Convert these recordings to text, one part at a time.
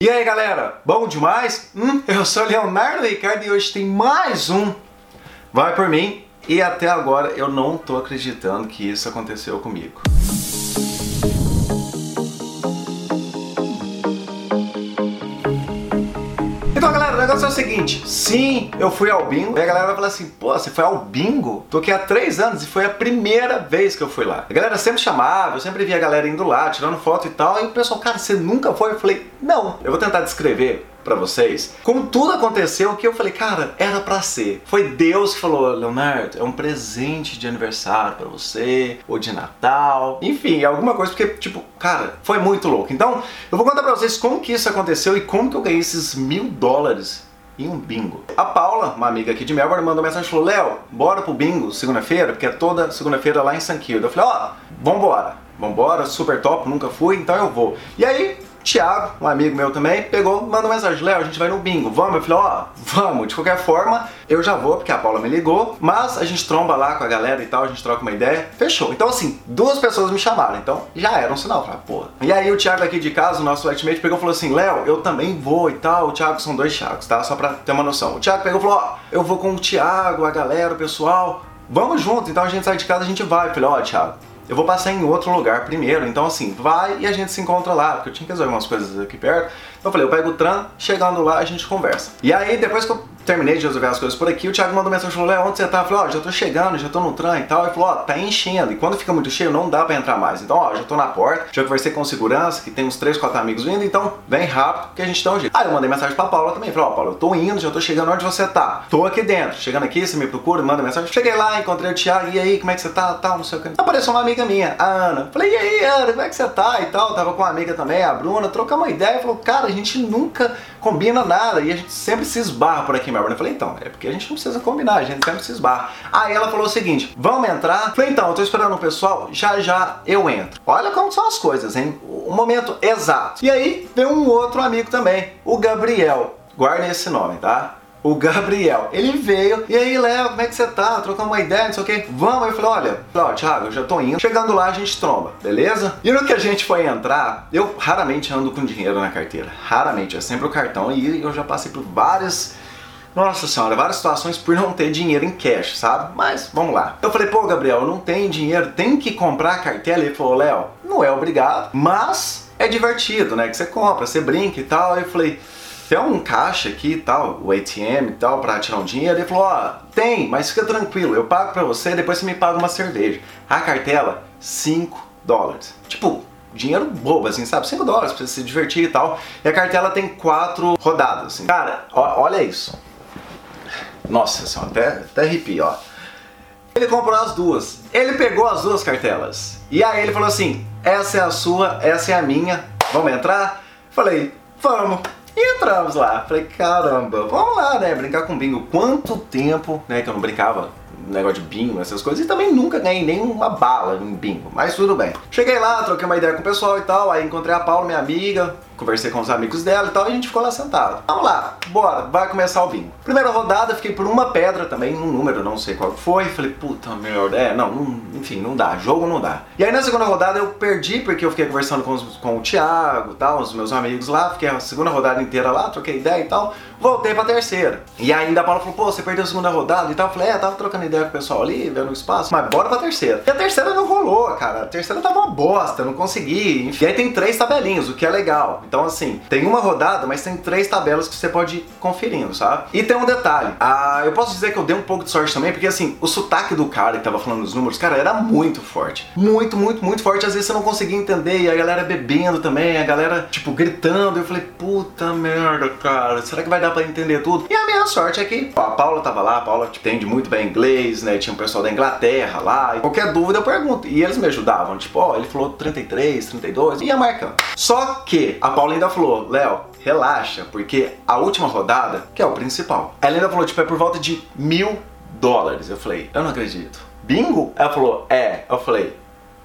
E aí galera, bom demais? Hum, eu sou Leonardo Ricardo e hoje tem mais um Vai Por Mim e até agora eu não tô acreditando que isso aconteceu comigo. Negócio é o seguinte, sim, eu fui ao bingo, e a galera vai falar assim, pô, você foi ao bingo? Tô aqui há três anos e foi a primeira vez que eu fui lá. A galera sempre chamava, eu sempre via a galera indo lá, tirando foto e tal, e o pessoal, cara, você nunca foi? Eu falei, não, eu vou tentar descrever para vocês como tudo aconteceu que eu falei, cara, era para ser. Foi Deus que falou, Leonardo, é um presente de aniversário para você, ou de Natal, enfim, alguma coisa, porque, tipo, cara, foi muito louco. Então, eu vou contar pra vocês como que isso aconteceu e como que eu ganhei esses mil dólares em um bingo. A Paula, uma amiga aqui de Melbourne, mandou mensagem e falou: Léo, bora pro bingo segunda-feira, porque é toda segunda-feira lá em St. Kilda. Eu falei: ó, oh, vambora, vambora, super top, nunca fui, então eu vou. E aí, Thiago, um amigo meu também, pegou, mandou mensagem, Léo, a gente vai no bingo, vamos? Eu falei, ó, oh, vamos, de qualquer forma, eu já vou, porque a Paula me ligou, mas a gente tromba lá com a galera e tal, a gente troca uma ideia, fechou. Então assim, duas pessoas me chamaram, então já era um sinal, falei, porra. E aí o Thiago aqui de casa, o nosso flatmate, pegou e falou assim, Léo, eu também vou e tal, o Thiago são dois Thiagos, tá? Só pra ter uma noção. O Thiago pegou e falou, ó, oh, eu vou com o Thiago, a galera, o pessoal, vamos junto, então a gente sai de casa, a gente vai. Eu falei, ó, oh, Thiago, eu vou passar em outro lugar primeiro. Então, assim, vai e a gente se encontra lá, porque eu tinha que resolver umas coisas aqui perto. Então eu falei, eu pego o tram, chegando lá a gente conversa. E aí, depois que eu terminei de resolver as coisas por aqui, o Thiago mandou mensagem falou, Léo, onde você tá? Eu falei, ó, oh, já tô chegando, já tô no tram e tal. Ele falou, ó, oh, tá enchendo. E quando fica muito cheio, não dá pra entrar mais. Então, ó, já tô na porta, já conversei com segurança, que tem uns 3, 4 amigos vindo, então vem rápido que a gente dá um jeito. Aí eu mandei mensagem pra Paula também, falei, ó, oh, Paula, eu tô indo, já tô chegando onde você tá. Tô aqui dentro. Chegando aqui, você me procura, manda mensagem. Cheguei lá, encontrei o Thiago, e aí, como é que você tá? Tal, não sei o que. Apareceu uma amiga minha, a Ana. Falei, e aí, Ana, como é que você tá? E tal. Tava com uma amiga também, a Bruna, trocamos uma ideia. Falou, cara, a gente nunca combina nada e a gente sempre se esbarra por aqui em Melbourne. Eu falei, então, é porque a gente não precisa combinar, a gente sempre se esbarra. Aí ela falou o seguinte: vamos entrar? Eu falei, então, eu tô esperando o pessoal, já já eu entro. Olha como são as coisas, hein? O momento exato. E aí vem um outro amigo também, o Gabriel. Guardem esse nome, tá? O Gabriel. Ele veio, e aí, Léo, como é que você tá? Trocando uma ideia, não sei o que. Vamos, eu falei, olha, ó, Thiago, eu já tô indo. Chegando lá, a gente tromba, beleza? E no que a gente foi entrar, eu raramente ando com dinheiro na carteira. Raramente, é sempre o cartão. E eu já passei por várias nossa senhora, várias situações por não ter dinheiro em cash, sabe? Mas vamos lá. Eu falei, pô, Gabriel, não tenho dinheiro, tem que comprar a cartela. Ele falou, Léo, não é obrigado, mas é divertido, né? Que você compra, você brinca e tal. Aí eu falei, tem um caixa aqui e tal, o ATM e tal, pra tirar um dinheiro. Ele falou, ó, oh, tem, mas fica tranquilo, eu pago pra você, depois você me paga uma cerveja. A cartela, 5 dólares. Tipo, dinheiro bobo, assim, sabe? 5 dólares pra você se divertir e tal. E a cartela tem quatro rodadas, assim. Cara, ó, olha isso. Nossa senhora, até, até arrepio, ó. Ele comprou as duas. Ele pegou as duas cartelas. E aí ele falou assim: essa é a sua, essa é a minha. Vamos entrar? Falei, vamos. E entramos lá. Falei, caramba, vamos lá, né? Brincar com bingo. Quanto tempo, né, que eu não brincava negócio de bingo, essas coisas, e também nunca ganhei nenhuma bala em bingo, mas tudo bem. Cheguei lá, troquei uma ideia com o pessoal e tal, aí encontrei a Paula, minha amiga, conversei com os amigos dela e tal, e a gente ficou lá sentado. Vamos lá, bora, vai começar o bingo. Primeira rodada, fiquei por uma pedra também, um número, não sei qual foi. Falei, puta merda, é, não, não, enfim, não dá, jogo não dá. E aí na segunda rodada eu perdi, porque eu fiquei conversando com, os, com o Thiago e tal, os meus amigos lá, fiquei a segunda rodada inteira lá, troquei ideia e tal, voltei pra terceira. E ainda a Paula falou, pô, você perdeu a segunda rodada e tal. Eu falei, é, tava trocando ideia com o pessoal ali, vendo o espaço, mas bora pra terceira. E a terceira não rolou, cara, a terceira tava uma bosta, não consegui. Enfim. E aí tem três tabelinhos, o que é legal. Então, assim, tem uma rodada, mas tem três tabelas que você pode ir conferindo, sabe? E tem um detalhe. Ah, eu posso dizer que eu dei um pouco de sorte também, porque assim, o sotaque do cara que tava falando os números, cara, era muito forte. Muito, muito, muito forte. Às vezes você não conseguia entender, e a galera bebendo também, a galera, tipo, gritando. Eu falei, puta merda, cara, será que vai dar pra entender tudo? E a minha sorte é que a Paula tava lá, a Paula tipo, entende muito bem inglês, né? Tinha um pessoal da Inglaterra lá. E qualquer dúvida eu pergunto. E eles me ajudavam, tipo, ó, ele falou 33, 32, e ia marcando. Só que a Paula ainda falou, Léo, relaxa, porque a última rodada, que é o principal, ela ainda falou, tipo, é por volta de mil dólares. Eu falei, eu não acredito. Bingo? Ela falou, é. Eu falei,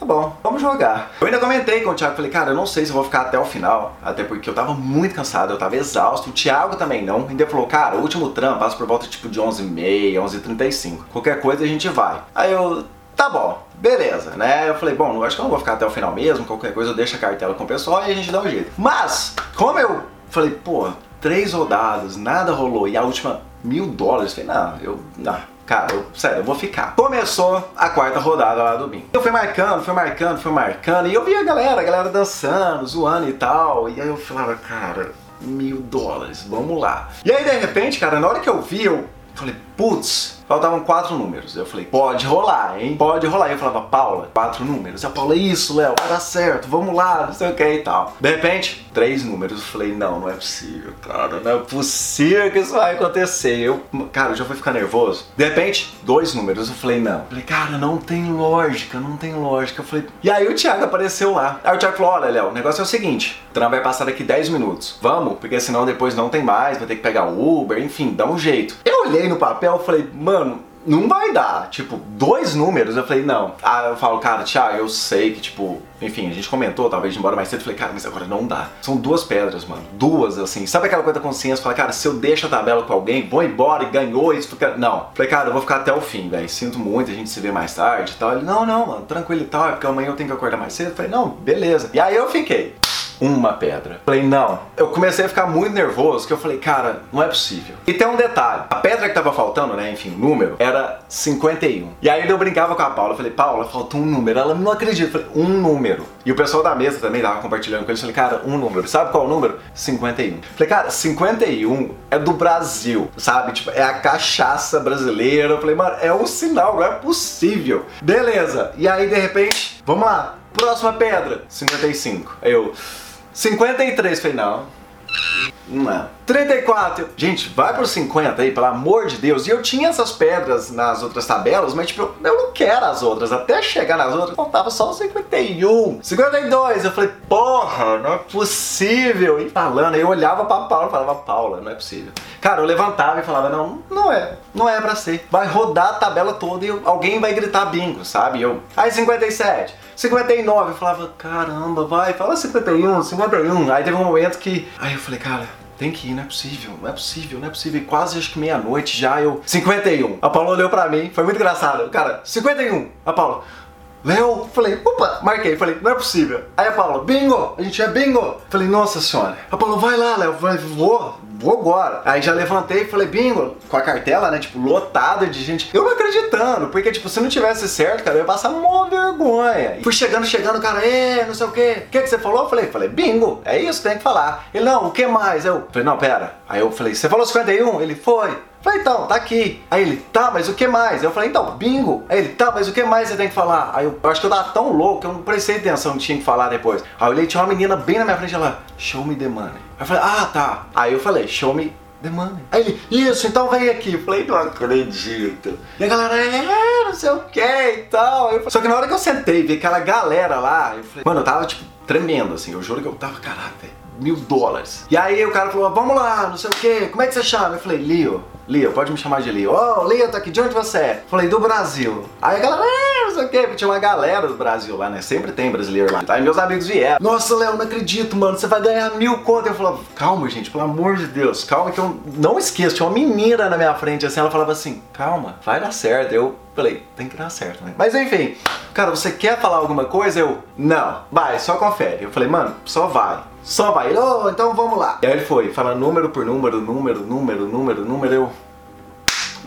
tá bom, vamos jogar. Eu ainda comentei com o Thiago, falei, cara, eu não sei se eu vou ficar até o final, até porque eu tava muito cansado, eu tava exausto, o Thiago também não. Ainda falou, cara, o último tram passa por volta tipo de 11h30, 11h35. Qualquer coisa a gente vai. Aí eu, tá bom, beleza, né? Eu falei, bom, acho que eu não vou ficar até o final mesmo, qualquer coisa eu deixo a cartela com o pessoal e a gente dá um jeito. Mas, como eu Falei, pô, três rodadas, nada rolou. E a última, mil dólares. Falei, não, eu. Não. Cara, eu, sério, eu vou ficar. Começou a quarta rodada lá do bingo. Eu fui marcando, fui marcando, fui marcando. E eu vi a galera, a galera dançando, zoando e tal. E aí eu falava, cara, mil dólares, vamos lá. E aí, de repente, cara, na hora que eu vi, eu falei, putz, faltavam quatro números. Eu falei, pode rolar, hein? Pode rolar. Eu falava, Paula, quatro números. E a Paula, isso, Léo, vai dar certo, vamos lá, não sei o que e tal. De repente, três números. Eu falei, não, não é possível, cara, não é possível que isso vai acontecer. Eu, cara, eu já fui ficar nervoso. De repente, dois números. Eu falei, não. Eu falei, cara, não tem lógica, não tem lógica. Eu falei, e aí o Thiago apareceu lá. Aí o Thiago falou, olha, Léo, o negócio é o seguinte, o tram vai passar daqui 10 minutos. Vamos, porque senão depois não tem mais, vai ter que pegar Uber, enfim, dá um jeito. Eu olhei no papel e falei, mano, não vai dar. Tipo, dois números. Eu falei, não. Ah, eu falo, cara, Thiago, eu sei que, tipo, enfim, a gente comentou, talvez embora mais cedo. Eu falei, cara, mas agora não dá. São duas pedras, mano. Duas, assim. Sabe aquela coisa da consciência? Fala, cara, se eu deixo a tabela com alguém, vou embora e ganhou isso. Não. Falei, cara, eu vou ficar até o fim, velho. Sinto muito, a gente se vê mais tarde e tal. Ele, não, não, mano, tranquilo e tal. É porque amanhã eu tenho que acordar mais cedo. Eu falei, não, beleza. E aí eu fiquei uma pedra. Falei, não. Eu comecei a ficar muito nervoso, que eu falei, cara, não é possível. E tem um detalhe, a pedra que tava faltando, né, enfim, número, era 51. E aí eu brincava com a Paula, falei, Paula, faltou um número. Ela não acredita, falei, um número. E o pessoal da mesa também tava compartilhando com eles, falei, cara, um número. Sabe qual é o número? 51. Falei, cara, 51 é do Brasil, sabe? Tipo, é a cachaça brasileira. Eu falei, mano, é um sinal, não é possível. Beleza. E aí, de repente, vamos lá. Próxima pedra, 55. Aí eu, 53, falei, não. Não é. 34. Gente, vai pro 50 aí, pelo amor de Deus. E eu tinha essas pedras nas outras tabelas, mas tipo, eu não quero as outras. Até chegar nas outras, faltava só o 51. 52. Eu falei, porra, não é possível. E falando, eu olhava pra Paula e falava, Paula, não é possível. Cara, eu levantava e falava, não, não é. Não é pra ser. Vai rodar a tabela toda e eu, alguém vai gritar bingo, sabe? Eu, aí 57. 59, eu falava, caramba, vai, fala 51, 51. Aí teve um momento que. Aí eu falei, cara, tem que ir, não é possível, não é possível, não é possível. E quase acho que meia-noite já eu. 51. A Paula olhou pra mim, foi muito engraçado. Cara, 51. A Paula. Léo, falei, opa, marquei, falei, não é possível. Aí a Paula, bingo, a gente é bingo. Falei, nossa senhora. A Paula, vai lá, Léo, vai, vou, vou agora. Aí já levantei e falei, bingo, com a cartela, né, tipo, lotada de gente. Eu não acreditando, porque, tipo, se não tivesse certo, cara, eu ia passar uma vergonha. Fui chegando, chegando, cara, é, não sei o quê. O que, que você falou? Eu falei, falei, bingo, é isso, tem que falar. Ele, não, o que mais? Eu falei, não, pera. Aí eu falei, você falou 51? Ele, foi. Falei, então, tá aqui. Aí ele, tá, mas o que mais? Eu falei, então, bingo. Aí ele, tá, mas o que mais você tem que falar? Aí eu, eu acho que eu tava tão louco que eu não prestei atenção no que tinha que falar depois. Aí eu olhei, tinha uma menina bem na minha frente, ela, show me the money. Aí eu falei, ah, tá. Aí eu falei, show me the money. Aí ele, isso, então vem aqui. Eu falei, não acredito. E a galera, é, não sei o que e tal. Falei, Só que na hora que eu sentei vi aquela galera lá, eu falei, mano, eu tava, tipo, tremendo, assim. Eu juro que eu tava, caraca, mil dólares. E aí o cara falou, vamos lá, não sei o que, como é que você chama? Eu falei, Leo. Leo, pode me chamar de Leo. Oh, Leo, tá aqui, de onde você é? Falei, do Brasil. Aí a galera, é, não sei o que, porque tinha uma galera do Brasil lá, né? Sempre tem brasileiro lá. Aí meus amigos vieram. Nossa, Léo, não acredito, mano, você vai ganhar mil contas. Eu falava, calma, gente, pelo amor de Deus, calma que eu não esqueço. Tinha uma menina na minha frente, assim, ela falava assim, calma, vai dar certo. Eu falei, tem que dar certo, né? Mas enfim, cara, você quer falar alguma coisa? Eu, não, vai, só confere. Eu falei, mano, só vai. Só vai. Oh, então vamos lá. E aí ele foi, falando número por número, número, número, número, número. Eu.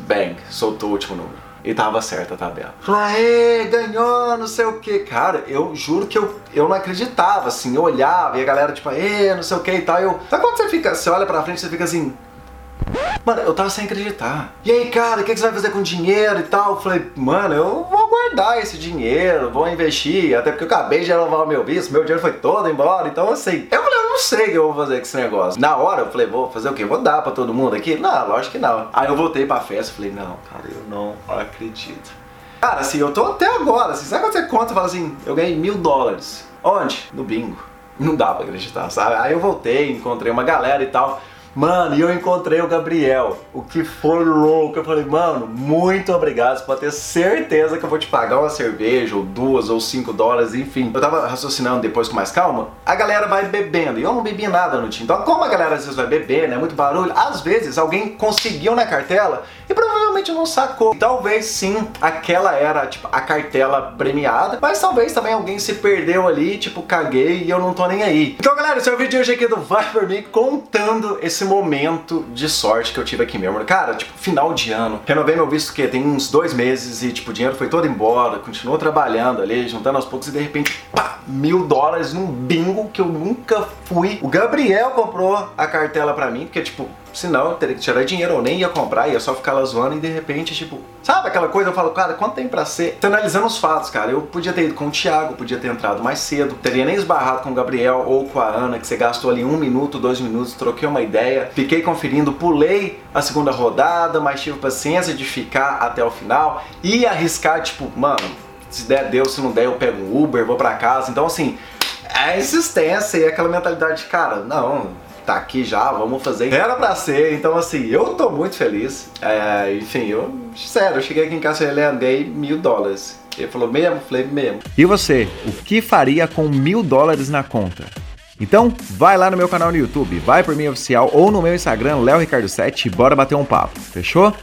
Bang, soltou o último número. E tava certa a tabela. Falei, ganhou, não sei o que. Cara, eu juro que eu, eu não acreditava, assim. Eu olhava e a galera, tipo, ê, não sei o que e tal. Eu, sabe quando você fica, você olha pra frente você fica assim, Mano, eu tava sem acreditar. E aí, cara, o que, que, você vai fazer com dinheiro e tal? Eu falei, mano, eu vou guardar esse dinheiro, vou investir, até porque eu acabei de renovar o meu visto, meu dinheiro foi todo embora, então assim. Eu falei, eu não sei o que eu vou fazer com esse negócio. Na hora eu falei, vou fazer o quê? Vou dar pra todo mundo aqui? Não, lógico que não. Aí eu voltei pra festa e falei, não, cara, eu não acredito. Cara, assim, eu tô até agora, assim, sabe quando você conta e fala assim, eu ganhei mil dólares? Onde? No bingo. Não dá pra acreditar, sabe? Aí eu voltei, encontrei uma galera e tal. Mano, e eu encontrei o Gabriel, o que foi louco. Eu falei, mano, muito obrigado. Você pode ter certeza que eu vou te pagar uma cerveja, ou duas, ou cinco dólares, enfim. Eu tava raciocinando depois com mais calma. A galera vai bebendo, e eu não bebi nada no time. Então, como a galera às vezes vai beber, né? Muito barulho, às vezes alguém conseguiu na cartela e provavelmente provavelmente não sacou. Talvez sim, aquela era, tipo, a cartela premiada, mas talvez também alguém se perdeu ali, tipo, caguei e eu não tô nem aí. Então, galera, esse é o vídeo de hoje aqui do Vai Por Mim, contando esse momento de sorte que eu tive aqui mesmo. Cara, tipo, final de ano, renovei meu visto que tem uns dois meses e, tipo, o dinheiro foi todo embora, continuou trabalhando ali, juntando aos poucos e de repente, pá, mil dólares num bingo que eu nunca fui. O Gabriel comprou a cartela pra mim, porque, tipo, senão teria que tirar dinheiro, eu nem ia comprar, ia só ficar lá zoando e de repente, tipo, sabe aquela coisa? Eu falo, cara, quanto tem pra ser? Tô analisando os fatos, cara. Eu podia ter ido com o Thiago, podia ter entrado mais cedo, teria nem esbarrado com o Gabriel ou com a Ana, que você gastou ali um minuto, dois minutos, troquei uma ideia, fiquei conferindo, pulei a segunda rodada, mas tive paciência de ficar até o final e arriscar, tipo, mano, se der, deu, se não der, eu pego um Uber, vou pra casa. Então, assim, a insistência e aquela mentalidade, cara, não, tá aqui já, vamos fazer. Era pra ser, então assim, eu tô muito feliz. É, enfim, eu, sério, eu cheguei aqui em casa e andei mil dólares. Ele falou mesmo? Falei mesmo. E você, o que faria com mil dólares na conta? Então, vai lá no meu canal no YouTube, vai por mim oficial ou no meu Instagram, Léo Ricardo 7 e bora bater um papo, fechou?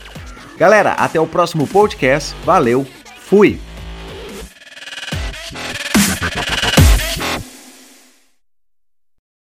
Galera, até o próximo podcast. Valeu, fui!